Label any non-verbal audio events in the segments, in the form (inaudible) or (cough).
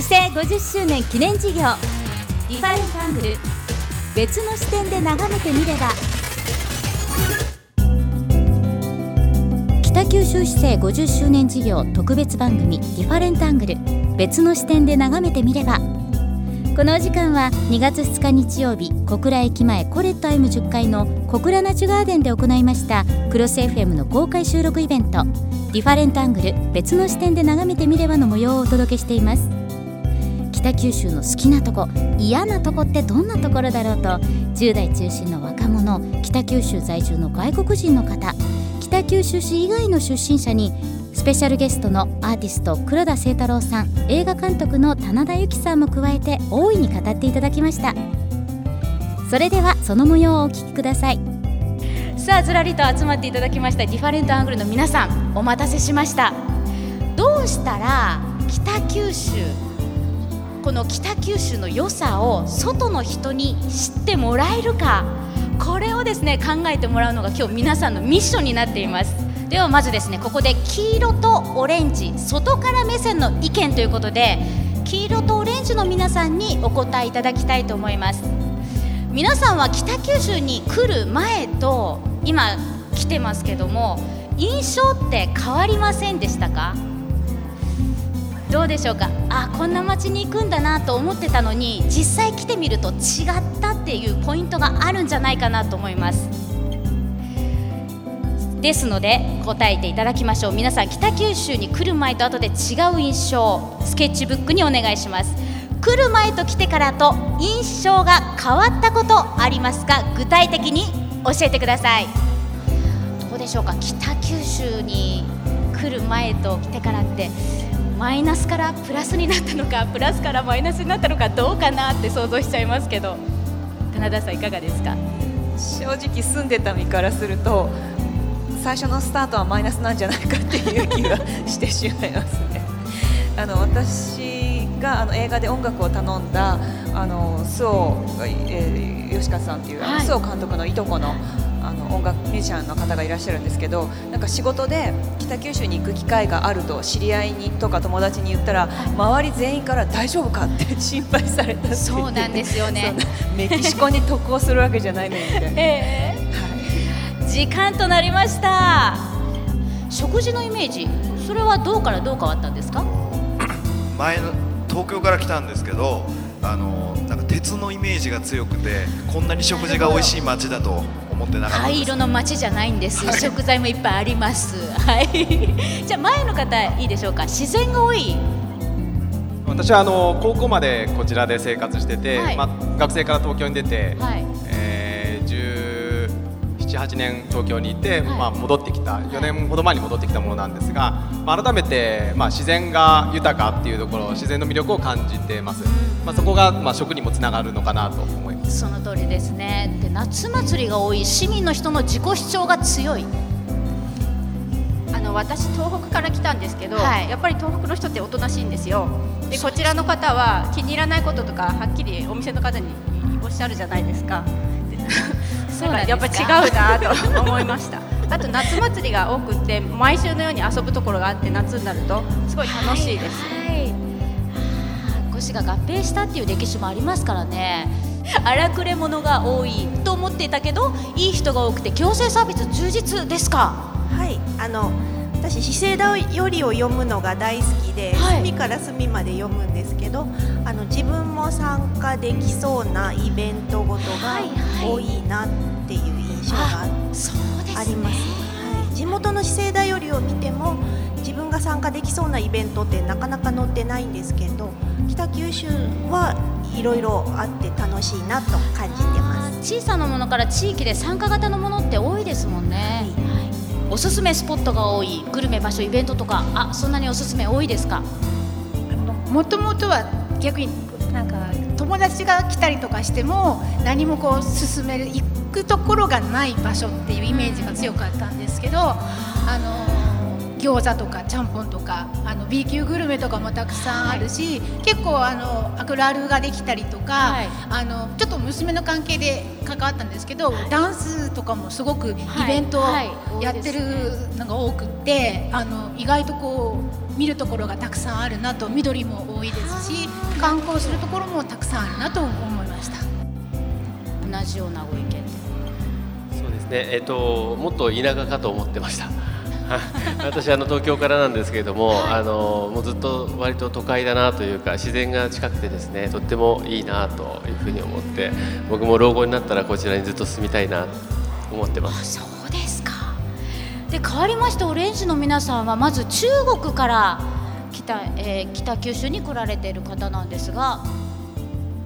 市制50周年記念事業。 Different Angle。別の視点で眺めてみれば。北九州市制50周年事業特別番組 Different Angle。別の視点で眺めてみれば。このお時間は2月2日日曜日小倉駅前コレット M10 階の小倉ナチュガーデンで行いましたクロス FM の公開収録イベント。ディファレントアングル別の視点で眺めてみればの模様をお届けしています。北九州の好きなとこ嫌なとこってどんなところだろうと10代中心の若者北九州在住の外国人の方北九州市以外の出身者にスペシャルゲストのアーティスト黒田清太郎さん映画監督の棚田由紀さんも加えて大いに語っていただきました。それではその模様をお聞きください。さあずらりと集まっていただきましたディファレントアングルの皆さんお待たせしました。どうしたら北九州この北九州の良さを外の人に知ってもらえるか。これをですね考えてもらうのが今日皆さんのミッションになっています。ではまずですねここで黄色とオレンジ外から目線の意見ということで黄色とオレンジの皆さんにお答えいただきたいと思います。皆さんは北九州に来る前と今来てますけども印象って変わりませんでしたか？どうでしょうか？あこんな街に行くんだなと思ってたのに実際来てみると違ったっていうポイントがあるんじゃないかなと思います。ですので答えていただきましょう。皆さん北九州に来る前と後で違う印象スケッチブックにお願いします。来る前と来てからと印象が変わったことありますか？具体的に教えてください。どうでしょうか？北九州に来る前と来てからって。マイナスからプラスになったのか (laughs) プラスからマイナスになったのかどうかなって想像しちゃいますけど。棚田さんいかがですか？正直住んでた身からすると最初のスタートはマイナスなんじゃないかっていう気がしてしまいますね。(laughs) あの私があの映画で音楽を頼んだあの周防、えー、吉川さんっていう、はい、周防監督のいとこのあの音楽ミュージシャンの方がいらっしゃるんですけどなんか仕事で北九州に行く機会があると知り合いにとか友達に言ったら周り全員から大丈夫かって心配されたそうなんですよね。(laughs) メキシコに渡航するわけじゃないのにみたいな、えー、はい、時間となりました。食事のイメージそれはどうからどう変わったんですか？(coughs) 前の東京から来たんですけどあのなんか鉄のイメージが強くてこんなに食事が美味しい街だと思ってなかった灰色の街じゃないんです、はい、食材もいっぱいあります。はい。(laughs) じゃあ前の方いいでしょうか。自然が多い。私はあの高校までこちらで生活してて、はい、まあ、学生から東京に出て、はい、えー、1718年東京にいて、まあ、戻ってきた4年ほど前に戻ってきたものなんですが、まあ、改めて、まあ、自然が豊かっていうところ自然の魅力を感じてます、まあ、そこが、まあ、食にもつながるのかなと思いますその通りですね。で夏祭りが多い市民の人の自己主張が強い。あの私東北から来たんですけど、はい、やっぱり東北の人っておとなしいんですよ。でこちらの方は気に入らないこととかはっきりお店の方におっしゃるじゃないですか。(laughs) そうやっぱ違うなと思いました。(laughs) あと夏祭りが多くって毎週のように遊ぶところがあって夏になるとすごい楽しいです、はい、はい、五市が合併したっていう歴史もありますからね荒くれ者が多いと思っていたけどいい人が多くて行政サービス充実ですか？はいあの私資生堂よりを読むのが大好きで、はい、隅から隅まで読むんですけどあの自分も参加できそうなイベントごとが多いなっていう印象があります。はい、はい、地元の資生堂よりを見ても自分が参加できそうなイベントってなかなか載ってないんですけど北九州はいろいろあって楽しいなと感じてます。小さなものから地域で参加型のものって多いですもんね、はい、おすすめスポットが多い。グルメ場所イベントとか。あそんなにおすすめ多いですか？もともとは逆になんか友達が来たりとかしても何もこう進める行くところがない場所っていうイメージが強かったんですけどあの餃子とかちゃんぽんとかあの B 級グルメとかもたくさんあるし、はい、結構あのアクラルができたりとか、はい、あのちょっと娘の関係で関わったんですけど、はい、ダンスとかもすごくイベントやってるのが多くて、あの意外とこう見るところがたくさんあるなと緑も多いですし観光するところもたくさんあるなと思いました同じようなご意見そうですね、えーと、もっと田舎かと思ってました (laughs) 私あの東京からなんですけれども、はい、あのもうずっと割と都会だなというか自然が近くてですねとってもいいなというふうに思って僕も老後になったらこちらにずっと住みたいなと思ってます。そうですかで変わりましてオレンジの皆さんはまず中国から北,、えー、北九州に来られている方なんですが。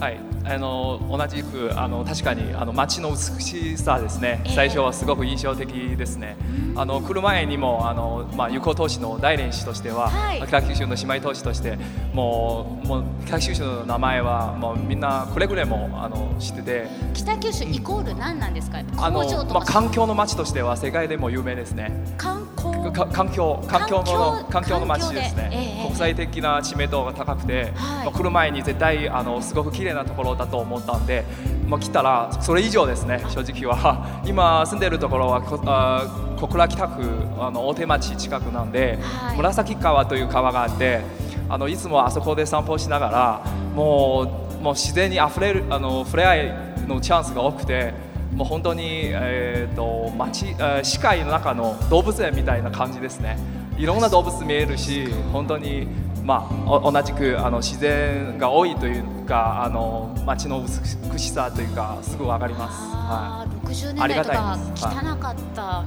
はいあの同じくあの確かにあの街の美しさですね、最初はすごく印象的ですね、あの来る前にもあの、まあ、友好都市の大連市としては、はい、北九州の姉妹都市としてもうもう北九州の名前はもうみんなくれぐれもあの知ってて。北九州イコール何なんですか？あの、まあ、環境の街としては世界でも有名ですね。観光？環境環境の環境の街ですね、えー、国際的な知名度が高くて、はい、まあ、来る前に絶対あのすごく綺麗なところだと思ったんで、まあ、来たらそれ以上ですね正直は。(laughs) 今住んでいるところはあ小倉北区あの大手町近くなんで、はい、紫川という川があってあのいつもあそこで散歩しながらもうもう自然にあふれるあの触れ合いのチャンスが多くてもう本当に、えーと、町、えー、視界の中の動物園みたいな感じですね。いろんな動物見えるし本当にまあ、同じくあの自然が多いというかあの街の美しさというかすぐ分かります。はい、60年代とか汚かったっ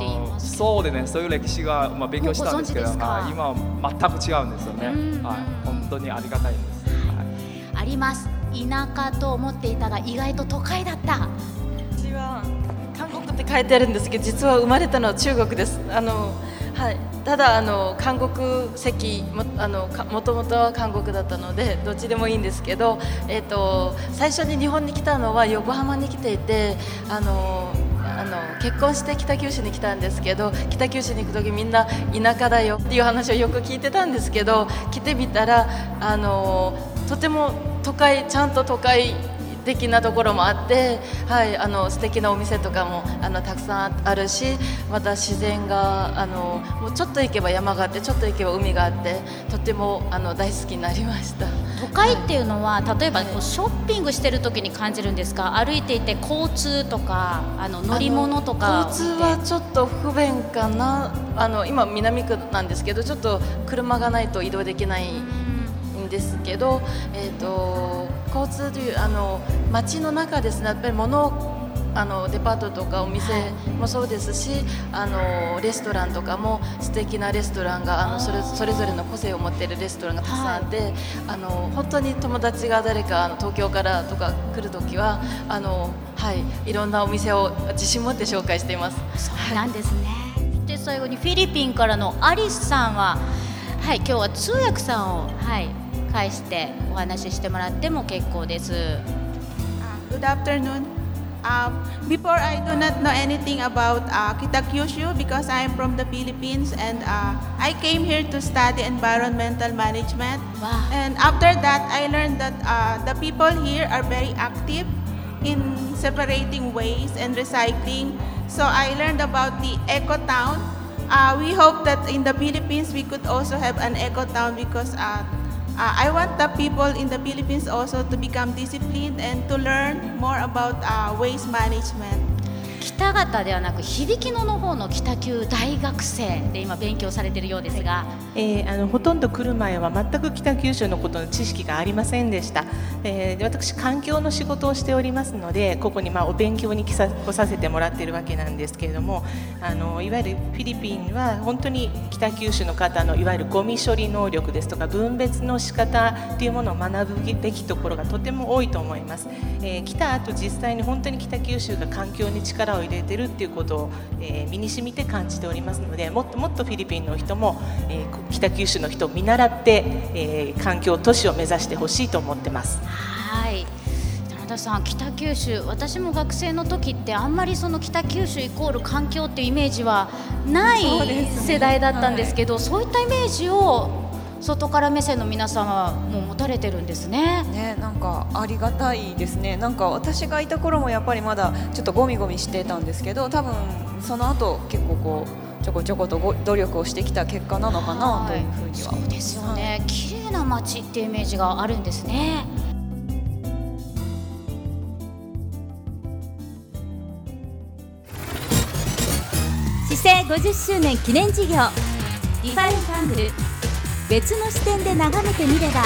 て言います、そうでねそういう歴史が、まあ、勉強したんですけど今は全く違うんですよね、はい、本当にありがたいです、はい、あります。田舎と思っていたが意外と都会だった。うちは韓国って書いてあるんですけど実は生まれたのは中国です。あのはい、ただあの韓国籍もあのもともとは韓国だったのでどっちでもいいんですけど、えーと、最初に日本に来たのは横浜に来ていてあのあの結婚して北九州に来たんですけど北九州に行く時みんな田舎だよっていう話をよく聞いてたんですけど来てみたらあのとても都会ちゃんと都会的なところもあって、はい、あの素敵なお店とかもあのたくさんあるしまた自然があのもうちょっと行けば山があってちょっと行けば海があってとてもあの大好きになりました。都会っていうのは、はい、例えばこうショッピングしてる時に感じるんですか？歩いていて交通とかあの乗り物とか。交通はちょっと不便かな。あの今南区なんですけどちょっと車がないと移動できないんですけど、えーと交通というあの街の中ですね。やっぱり物あのデパートとかお店もそうですしあのレストランとかも素敵なレストランがあのそれそれぞれの個性を持っているレストランがたくさんあって、はい、あの本当に友達が誰かあの東京からとか来るときはあの、はい、いろんなお店を自信持って紹介しています。そうなんですね、で最後にフィリピンからのアリスさんは、はい、今日は通訳さんを、はい、介してお話ししてもらっても結構です。Good afternoon. Um, before I do not know anything about uh, Kitakyushu because I am from the Philippines and uh, I came here to study environmental management. Wow. And after that, I learned that uh, the people here are very active in separating waste and recycling. So I learned about the eco town. Uh, we hope that in the Philippines we could also have an eco town because uh, Uh, I want the people in the Philippines also to become disciplined and to learn more about uh, waste management. 北方ではなく響き野の方の北九大学生で今勉強されているようですが、はい、えー、あのほとんど来る前は全く北九州のことの知識がありませんでした、えー、私環境の仕事をしておりますのでここにまあお勉強に来さ来させてもらっているわけなんですけれどもあのいわゆるフィリピンは本当に北九州の方のいわゆるゴミ処理能力ですとか分別の仕方というものを学ぶべきところがとても多いと思います、えー、来た後実際に本当に北九州が環境に力を入れてるっていうことを、えー、身に染みて感じておりますのでもっともっとフィリピンの人も、えー、北九州の人を見習って、えー、環境都市を目指してほしいと思ってます。はい。田田さん北九州私も学生の時ってあんまりその北九州イコール環境っていうイメージはない世代だったんですけどそう,、いったイメージを外から目線の皆さんはもう持たれてるんですね。ねなんかありがたいですね。なんか私がいた頃もやっぱりまだちょっとゴミゴミしてたんですけど、多分その後結構こうちょこちょこと努力をしてきた結果なのかなというふうには、そうですよね、はい、綺麗な街っていうイメージがあるんですね。市政50周年記念事業。ディファレントアングル別の視点で眺めてみれば。